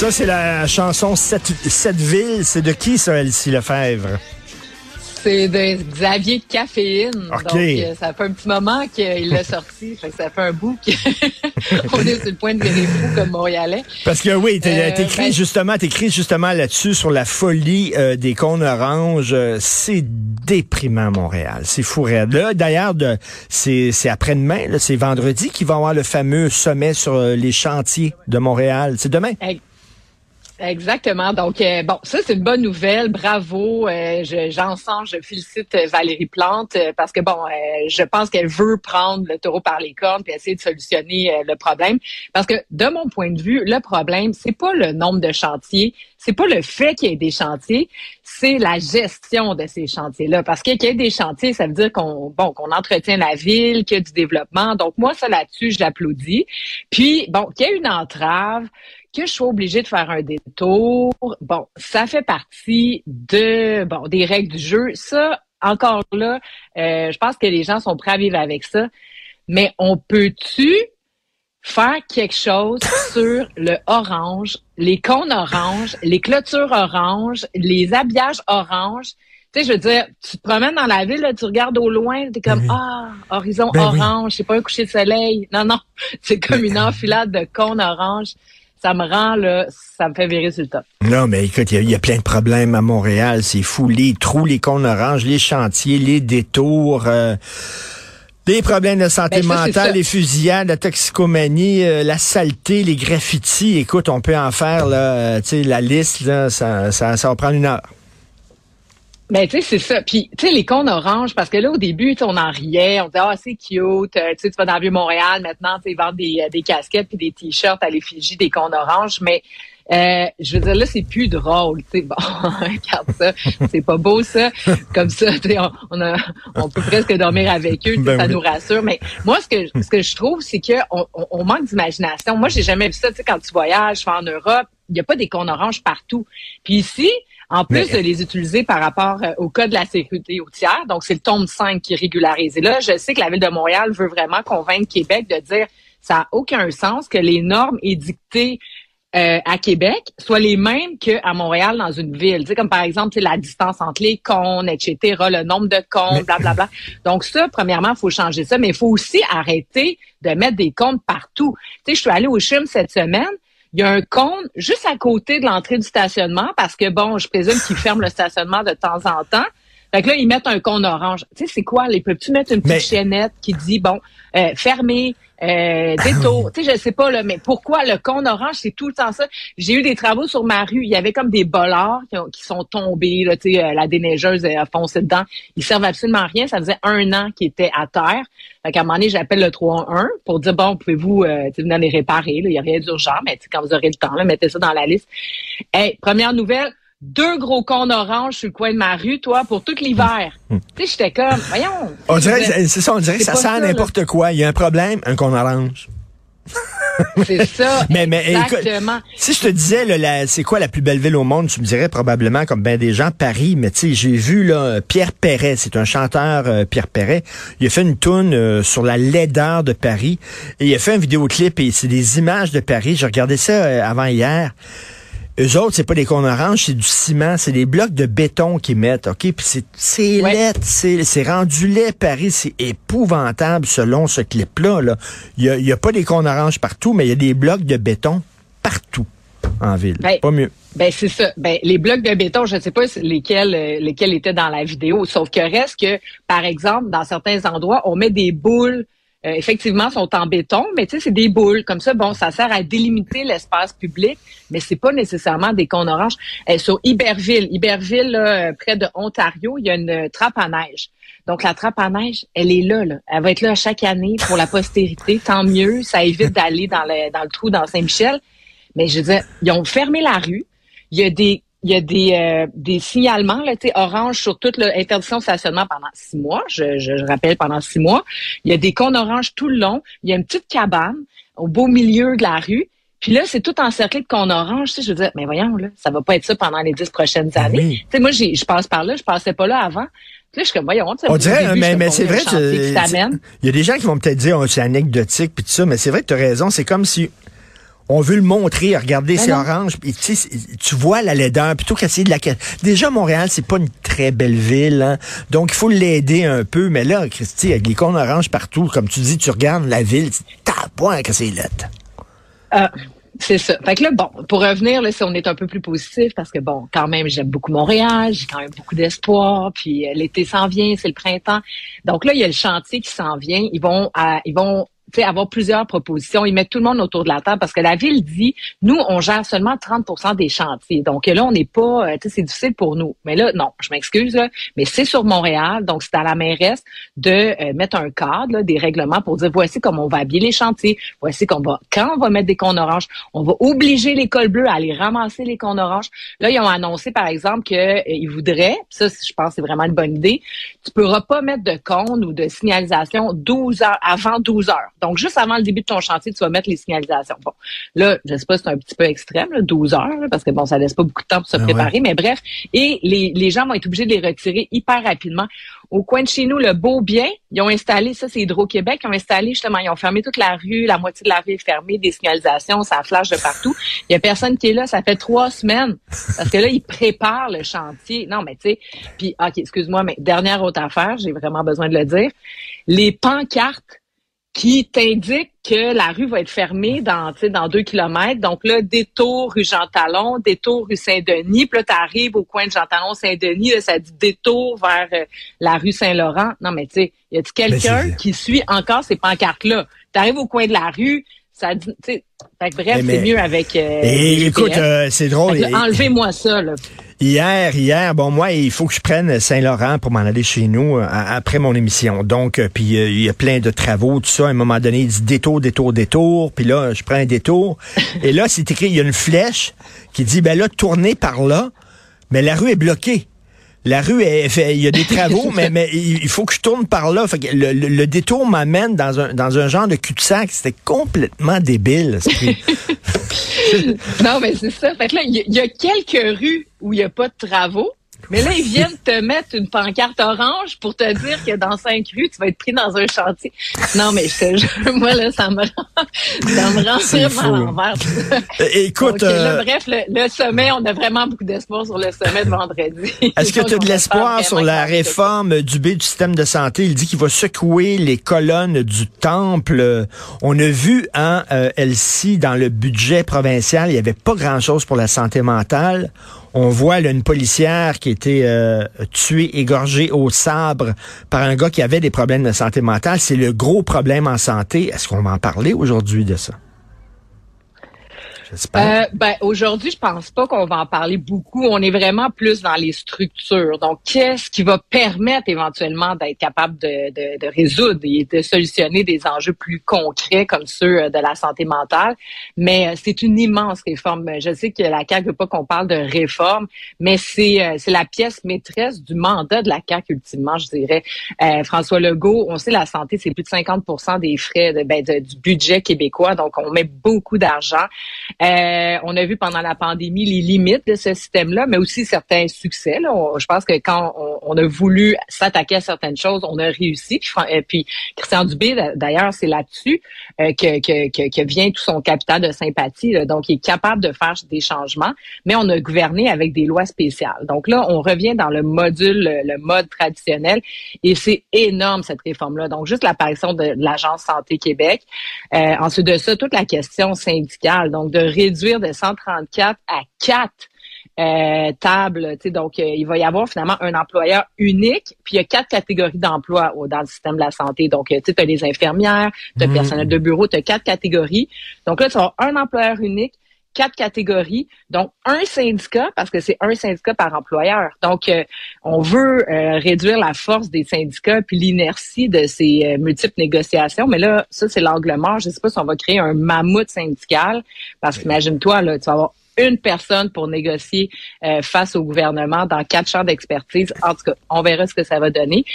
Ça, c'est la chanson Cette, Cette ville. C'est de qui, ça, Elsie Lefebvre? C'est de Xavier Caféine. Donc, euh, ça fait un petit moment qu'il l'a sorti. fait que ça fait un bout qu'on est sur le point de virer fou comme Montréalais. Parce que oui, t'écris euh, ben, justement, t'écris justement là-dessus sur la folie euh, des cônes oranges. C'est déprimant, Montréal. C'est fou Là, d'ailleurs, c'est après-demain, c'est vendredi qu'ils vont avoir le fameux sommet sur les chantiers de Montréal. C'est demain? Exactement. Donc, euh, bon, ça, c'est une bonne nouvelle. Bravo. Euh, j'en sens, je félicite euh, Valérie Plante parce que, bon, je pense qu'elle veut prendre le taureau par les cornes et essayer de solutionner le problème. Parce que, de mon point de vue, le problème, c'est pas le nombre de chantiers, c'est pas le fait qu'il y ait des chantiers, c'est la gestion de ces chantiers-là. Parce qu'il y ait des chantiers, ça veut dire qu'on bon qu'on entretient la ville, qu'il y a du développement. Donc, moi, ça là-dessus, je l'applaudis. Puis, bon, qu'il y ait une entrave, que je sois obligée de faire un détour, bon, ça fait partie de bon des règles du jeu. Ça, encore là, euh, je pense que les gens sont prêts à vivre avec ça. Mais on peut-tu faire quelque chose sur le orange, les cônes orange, les clôtures orange, les habillages orange? Tu sais, je veux dire, tu te promènes dans la ville, tu regardes au loin, t'es comme, ben ah, horizon ben orange, c'est pas un coucher de soleil. Non, non, c'est comme une enfilade de cônes orange ça me rend, là, ça me fait virer sur le top. Non, mais écoute, il y, a plein de problèmes à Montréal. C'est fou. Les trous, les cônes oranges, les chantiers, les détours. Euh, les problèmes de santé ben, mentale, les fusillades, la toxicomanie, euh, la saleté, les graffitis. Écoute, on peut en faire là, la liste, là, ça, ça, ça va prendre une heure. Ben, tu sais, c'est ça. Puis, tu sais, les cônes oranges, parce que là, au début, on en riait. On disait, ah, c'est cute. Euh, tu sais, tu vas dans le Vieux-Montréal, maintenant, tu sais, ils vendent des, euh, des casquettes puis des t-shirts à l'effigie des cônes oranges. Mais, euh, je veux dire, là, c'est plus drôle. Tu sais, bon, regarde ça. C'est pas beau, ça. Comme ça, tu sais, on, a, on peut presque dormir avec eux. Ben ça nous rassure. Mais moi, ce que, ce que je trouve, c'est qu'on on, manque d'imagination. Moi, j'ai jamais vu ça. Tu sais, quand tu voyages, en Europe, il n'y a pas des cônes oranges partout. Puis ici, en plus de les utiliser par rapport euh, au code de la sécurité routière. Donc, c'est le tome 5 qui régularise. Et là, je sais que la Ville de Montréal veut vraiment convaincre Québec de dire ça n'a aucun sens que les normes édictées euh, à Québec soient les mêmes qu'à Montréal dans une ville. Tu sais, comme par exemple la distance entre les cônes, etc., le nombre de cônes, blablabla. Bla, bla. Donc ça, premièrement, il faut changer ça, mais il faut aussi arrêter de mettre des comptes partout. Tu sais, je suis allée au CHUM cette semaine, il y a un cône juste à côté de l'entrée du stationnement parce que, bon, je présume qu'ils ferment le stationnement de temps en temps. Fait que là, ils mettent un cône orange. Tu sais, c'est quoi? Les peux-tu mettre une petite chaînette qui dit, bon, euh, fermé, euh, détour. tu sais, je sais pas, là, mais pourquoi le cône orange, c'est tout le temps ça? J'ai eu des travaux sur ma rue. Il y avait comme des bollards qui, sont tombés, là, tu sais, euh, la déneigeuse a foncé dedans. Ils servent absolument à rien. Ça faisait un an qu'ils étaient à terre. Fait qu'à un moment donné, j'appelle le 3-1 pour dire, bon, pouvez-vous euh, venir les réparer? Il n'y a rien d'urgent, mais quand vous aurez le temps, là, mettez ça dans la liste. Hey, première nouvelle, deux gros cônes oranges sur le coin de ma rue, toi, pour tout l'hiver. Hmm. Tu sais, j'étais comme, voyons. On dirait, c'est ça, on dirait que ça sert n'importe quoi. Il y a un problème, un cône orange. c'est ça. mais, mais exactement. si je te disais, là, c'est quoi la plus belle ville au monde, tu me dirais probablement, comme bien des gens, Paris. Mais tu sais, j'ai vu là, Pierre Perret, c'est un chanteur, euh, Pierre Perret. Il a fait une toune euh, sur la laideur de Paris. Et il a fait un vidéoclip et c'est des images de Paris. J'ai regardé ça euh, avant hier. Eux autres, c'est pas des cônes oranges, c'est du ciment, c'est des blocs de béton qu'ils mettent, OK? Puis c'est, c'est laid, c'est, rendu laid, Paris, c'est épouvantable selon ce clip-là. Là. Il y a, y a, pas des cônes oranges partout, mais il y a des blocs de béton partout en ville. Ben, pas mieux. Ben c'est ça. Ben les blocs de béton, je ne sais pas lesquels euh, lesquels étaient dans la vidéo, sauf que reste que par exemple dans certains endroits, on met des boules euh, effectivement, sont en béton, mais tu sais, c'est des boules. Comme ça, bon, ça sert à délimiter l'espace public, mais c'est pas nécessairement des cônes oranges. Euh, sur Iberville, Iberville, là, près de Ontario, il y a une trappe à neige. Donc, la trappe à neige, elle est là, là. Elle va être là chaque année pour la postérité. Tant mieux. Ça évite d'aller dans le, dans le trou dans Saint-Michel. Mais je veux dire, ils ont fermé la rue. Il y a des il y a des, euh, des signalements là, orange sur toute l'interdiction de stationnement pendant six mois. Je, je, rappelle pendant six mois. Il y a des cônes oranges tout le long. Il y a une petite cabane au beau milieu de la rue. Puis là, c'est tout encerclé de cônes oranges. Je veux dire, mais voyons, là, ça va pas être ça pendant les dix prochaines ben années. Tu sais, moi, je passe par là, je passais pas là avant. Là, je suis comme, voyons, on dirait, mais, mais c'est vrai, il y a des gens qui vont peut-être dire, oh, c'est anecdotique puis tout ça, mais c'est vrai que tu as raison. C'est comme si on veut le montrer, regarder, c'est orange. Tu vois la laideur, plutôt qu'essayer de la... Déjà, Montréal, c'est pas une très belle ville, hein. donc il faut l'aider un peu. Mais là, Christy, avec les cônes oranges partout, comme tu dis, tu regardes la ville, t'as point que c'est lettre. Euh, c'est ça. Fait que là, bon, pour revenir, là, si on est un peu plus positif, parce que bon, quand même, j'aime beaucoup Montréal, j'ai quand même beaucoup d'espoir, puis euh, l'été s'en vient, c'est le printemps. Donc là, il y a le chantier qui s'en vient. Ils vont, ils vont avoir plusieurs propositions. Ils mettent tout le monde autour de la table parce que la ville dit, nous, on gère seulement 30% des chantiers. Donc là, on n'est pas, euh, tu sais, c'est difficile pour nous. Mais là, non, je m'excuse, mais c'est sur Montréal, donc c'est à la mairesse de euh, mettre un cadre, des règlements pour dire, voici comment on va habiller les chantiers, voici qu'on va, quand on va mettre des cônes oranges, on va obliger l'école bleue à aller ramasser les cônes oranges. Là, ils ont annoncé, par exemple, qu'ils euh, voudraient, ça, je pense, c'est vraiment une bonne idée, tu pourras pas mettre de cônes ou de signalisation 12 heures, avant 12 heures. Donc, juste avant le début de ton chantier, tu vas mettre les signalisations. Bon, là, je sais pas c'est un petit peu extrême, 12 heures, parce que bon, ça laisse pas beaucoup de temps pour se ah préparer, mais bref. Et les, les gens vont être obligés de les retirer hyper rapidement. Au coin de chez nous, le Beau Bien, ils ont installé, ça c'est Hydro-Québec, ils ont installé justement, ils ont fermé toute la rue, la moitié de la rue est fermée, des signalisations, ça flash de partout. Il y a personne qui est là, ça fait trois semaines. Parce que là, ils préparent le chantier. Non, mais tu sais, puis, OK, excuse-moi, mais dernière autre affaire, j'ai vraiment besoin de le dire. Les pancartes qui t'indique que la rue va être fermée dans, dans deux kilomètres. Donc là, détour rue Jean-Talon, détour rue Saint-Denis. Puis là, tu arrives au coin de Jean-Talon-Saint-Denis, ça dit détour vers euh, la rue Saint-Laurent. Non, mais tu sais, y a quelqu'un qui suit encore ces pancartes-là? Tu arrives au coin de la rue, ça dit, tu sais, bref, c'est mieux avec... Euh, écoute, euh, c'est drôle. Enlevez-moi ça, là. Hier, hier, bon, moi, il faut que je prenne Saint-Laurent pour m'en aller chez nous euh, après mon émission. Donc, euh, puis euh, il y a plein de travaux, tout ça. À un moment donné, il dit détour, détour, détour. Puis là, je prends un détour. Et là, c'est écrit, il y a une flèche qui dit, ben là, tournez par là. Mais la rue est bloquée la rue, est, il y a des travaux, mais, mais il faut que je tourne par là. Fait que le, détour m'amène dans un, dans un genre de cul-de-sac. C'était complètement débile. non, mais c'est ça. Fait là, il y, a quelques rues où il n'y a pas de travaux. Mais là, ils viennent te mettre une pancarte orange pour te dire que dans cinq rues, tu vas être pris dans un chantier. Non, mais je te jure, moi, là, ça me rend, ça me rend vraiment à l'envers. Euh, écoute. Euh, bref, le, sommet, on a vraiment beaucoup d'espoir sur le sommet de vendredi. Est-ce que tu as de l'espoir sur la réforme du B du système de santé? Il dit qu'il va secouer les colonnes du temple. On a vu, hein, euh, Elsie, dans le budget provincial, il n'y avait pas grand-chose pour la santé mentale. On voit une policière qui a été euh, tuée, égorgée au sabre par un gars qui avait des problèmes de santé mentale. C'est le gros problème en santé. Est-ce qu'on va en parler aujourd'hui de ça? Euh, ben, aujourd'hui, je pense pas qu'on va en parler beaucoup. On est vraiment plus dans les structures. Donc, qu'est-ce qui va permettre éventuellement d'être capable de, de, de, résoudre et de solutionner des enjeux plus concrets comme ceux euh, de la santé mentale? Mais euh, c'est une immense réforme. Je sais que la CAQ veut pas qu'on parle de réforme, mais c'est euh, c'est la pièce maîtresse du mandat de la CAQ ultimement, je dirais. François Legault, on sait la santé, c'est plus de 50% des frais de, ben, du budget québécois. Donc, on met beaucoup d'argent. Euh, on a vu pendant la pandémie les limites de ce système-là, mais aussi certains succès. je pense que quand on, a voulu s'attaquer à certaines choses, on a réussi. Puis, euh, puis Christian Dubé, d'ailleurs, c'est là-dessus euh, que, vient tout son capital de sympathie. Donc, il est capable de faire des changements, mais on a gouverné avec des lois spéciales. Donc là, on revient dans le module, le mode traditionnel, et c'est énorme cette réforme-là. Donc, juste l'apparition de, l'Agence Santé Québec. ensuite de ça, toute la question syndicale, donc de réduire de 134 à 4 euh, tables. Donc, euh, il va y avoir finalement un employeur unique, puis il y a quatre catégories d'emplois dans le système de la santé. Donc, euh, tu as les infirmières, tu as le mmh. personnel de bureau, tu as quatre catégories. Donc là, tu as un employeur unique, quatre catégories, donc un syndicat, parce que c'est un syndicat par employeur. Donc, euh, on veut euh, réduire la force des syndicats puis l'inertie de ces euh, multiples négociations. Mais là, ça, c'est l'angle mort. Je ne sais pas si on va créer un mammouth syndical, parce qu'imagine-toi, là, tu vas avoir une personne pour négocier face au gouvernement dans quatre champs d'expertise. En tout cas, on verra ce que ça va donner.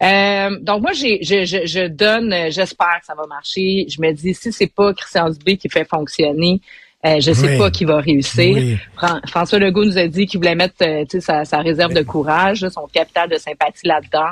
donc moi, j'ai, je, je, je donne, j'espère que ça va marcher. Je me dis, si c'est pas Christian Dubé qui fait fonctionner Euh, je sais pas qui va réussir. François Legault nous a dit qu'il voulait mettre euh, sa, sa, réserve de courage, son capital de sympathie là-dedans.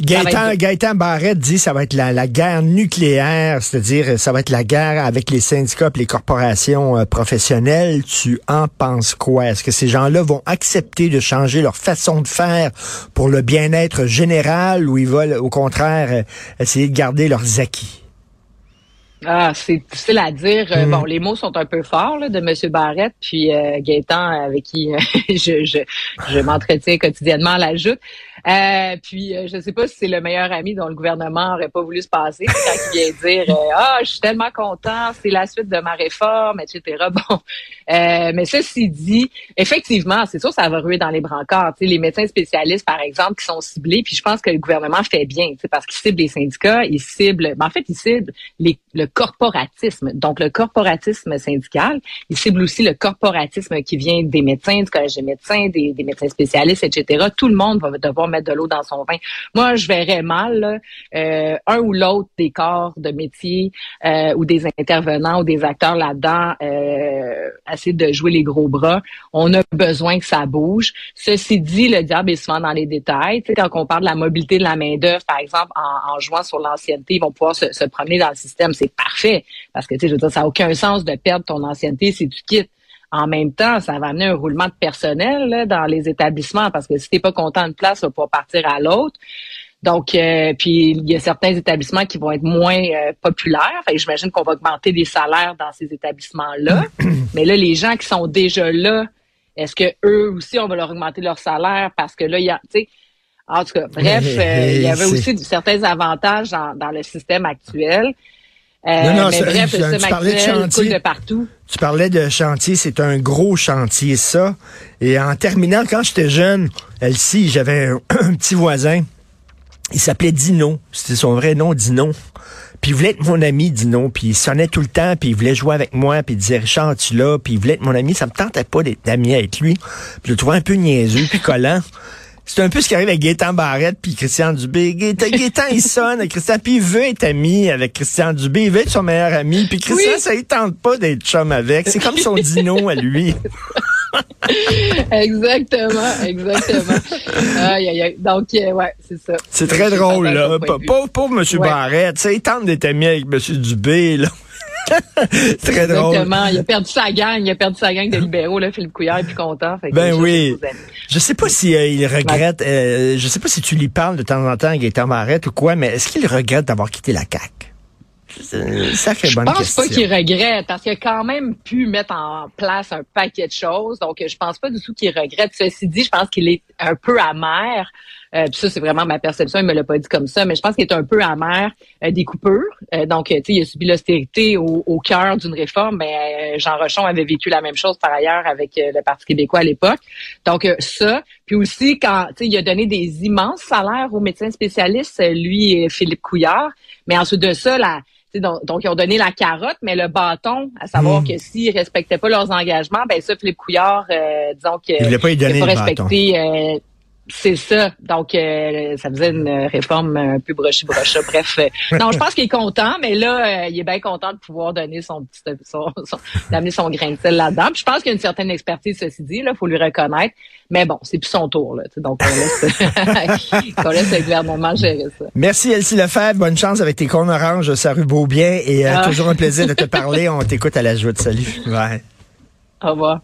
Gaëtan, Gaëtan Barrette dit ça va être la, la guerre nucléaire, c'est-à-dire ça va être la guerre avec les syndicats et les corporations euh, professionnelles. Tu en penses quoi? Est-ce que ces gens-là vont accepter de changer leur façon de faire pour le bien-être général ou ils veulent au contraire euh, essayer de garder leurs acquis? Ah, c'est difficile à dire. Euh, bon, mm. les mots sont un peu forts là, de M. Barrette, puis euh, Gaétan, avec qui je, je, je m'entretiens quotidiennement, l'ajoute. Euh, puis euh, je sais pas si c'est le meilleur ami dont le gouvernement aurait pas voulu se passer quand il vient dire euh, ah je suis tellement content c'est la suite de ma réforme etc bon euh, mais ceci dit effectivement c'est sûr ça va ruer dans les brancards les médecins spécialistes par exemple qui sont ciblés puis je pense que le gouvernement fait bien parce qu'il cible les syndicats il cible ben, en fait il cible les, le corporatisme donc le corporatisme syndical il cible aussi le corporatisme qui vient des médecins du collège des médecins des, médecins spécialistes etc tout le monde va devoir mettre de l'eau dans son vin. Moi, je verrais mal euh, un ou l'autre des corps de métier euh, ou des intervenants ou des acteurs là-dedans euh, essayer de jouer les gros bras. On a besoin que ça bouge. Ceci dit, le diable est souvent dans les détails. Tu quand on parle de la mobilité de la main-d'œuvre, par exemple, en, jouant sur l'ancienneté, ils vont pouvoir se promener dans le système. C'est parfait. Parce que, tu sais, je veux dire, ça n'a aucun sens de perdre ton ancienneté si tu quittes. En même temps, ça va amener un roulement de personnel dans les établissements parce que si t'es pas content de place, tu vas pas partir à l'autre. Donc, euh, puis il y a certains établissements qui vont être moins euh, populaires. J'imagine qu'on va augmenter les salaires dans ces établissements-là. Mais là, les gens qui sont déjà là, est-ce que eux aussi, on va leur augmenter leur salaire? Parce que là, il y a, tu sais, en tout cas, bref, euh, il y avait aussi certains avantages dans le système actuel. Euh, non, non, mais bref, tu parlais de chantier. de partout. Tu parlais de chantier, c'est un gros chantier, ça. Et en terminant, quand j'étais jeune, Elsie, j'avais un, petit voisin. Il s'appelait Dino. C'était son vrai nom, Dino. Puis il voulait être mon ami, Dino. Puis il sonnait tout le temps, puis il voulait jouer avec moi, puis il disait, Richard, tu là, puis il voulait être mon ami. Ça me tentait pas d'être ami avec lui. Puis je le trouvais un peu niaiseux, puis collant. C'est un peu ce qui arrive avec Gaétan Barrette puis Christian Dubé. Gaétan, il sonne Christian, puis il veut être ami avec Christian Dubé, il veut être son meilleur ami, puis Christian, ça il tente pas d'être chum avec. C'est comme son dino à lui. exactement, exactement. Donc, euh, ouais, c'est ça. C'est très drôle, là. Pauvre, M. Barrette, il tente d'être ami avec M. Dubé, là. Très drôle. Exactement. Il a perdu sa gang. Il a perdu sa gang de libéraux, là, Philippe Couillard est plus content. ben oui. Je sais pas si euh, il regrette, euh, je sais pas si tu lui parles de temps en temps à Gaëtan Barrette ou quoi, mais est-ce qu'il regrette d'avoir quitté la CAQ? Ça fait bonne question. Je pense pas qu'il regrette parce qu'il a quand même pu mettre en place un paquet de choses. Donc, je pense pas du tout qu'il regrette. Ceci dit, je pense qu'il est un peu amer. Euh, puis ça, c'est vraiment ma perception. Il me l'a pas dit comme ça, mais je pense qu'il est un peu amer euh, des coupures. Euh, donc, tu sais, il a subi l'austérité au, au cœur d'une réforme. Ben, Jean Rochon avait vécu la même chose par ailleurs avec le Parti québécois à l'époque. Donc, ça. Puis aussi, quand, tu sais, il a donné des immenses salaires aux médecins spécialistes, lui et Philippe Couillard. Mais ensuite de ça, la, donc, ils ont donné la carotte, mais le bâton, à savoir hmm. que s'ils respectaient pas leurs engagements, ben ça, Philippe Couillard, euh, disons que il pas, y donner pas respecté euh, c'est ça. Donc, euh, ça faisait une réforme un peu brochi brocha. Bref, euh, non, je pense qu'il est content, mais là, euh, il est bien content de pouvoir donner son petit, son, d'amener son grain de sel là-dedans. je pense qu'il y a une certaine expertise, ceci dit, là, faut lui reconnaître. Mais bon, c'est plus son tour, là. Donc, on laisse, on laisse le gouvernement gérer ça. Merci, Elsie Lefebvre. Bonne chance avec tes cônes oranges, ça rue Beaubien. Et ah. toujours un plaisir de te parler. On t'écoute à la joute. Salut. Au revoir.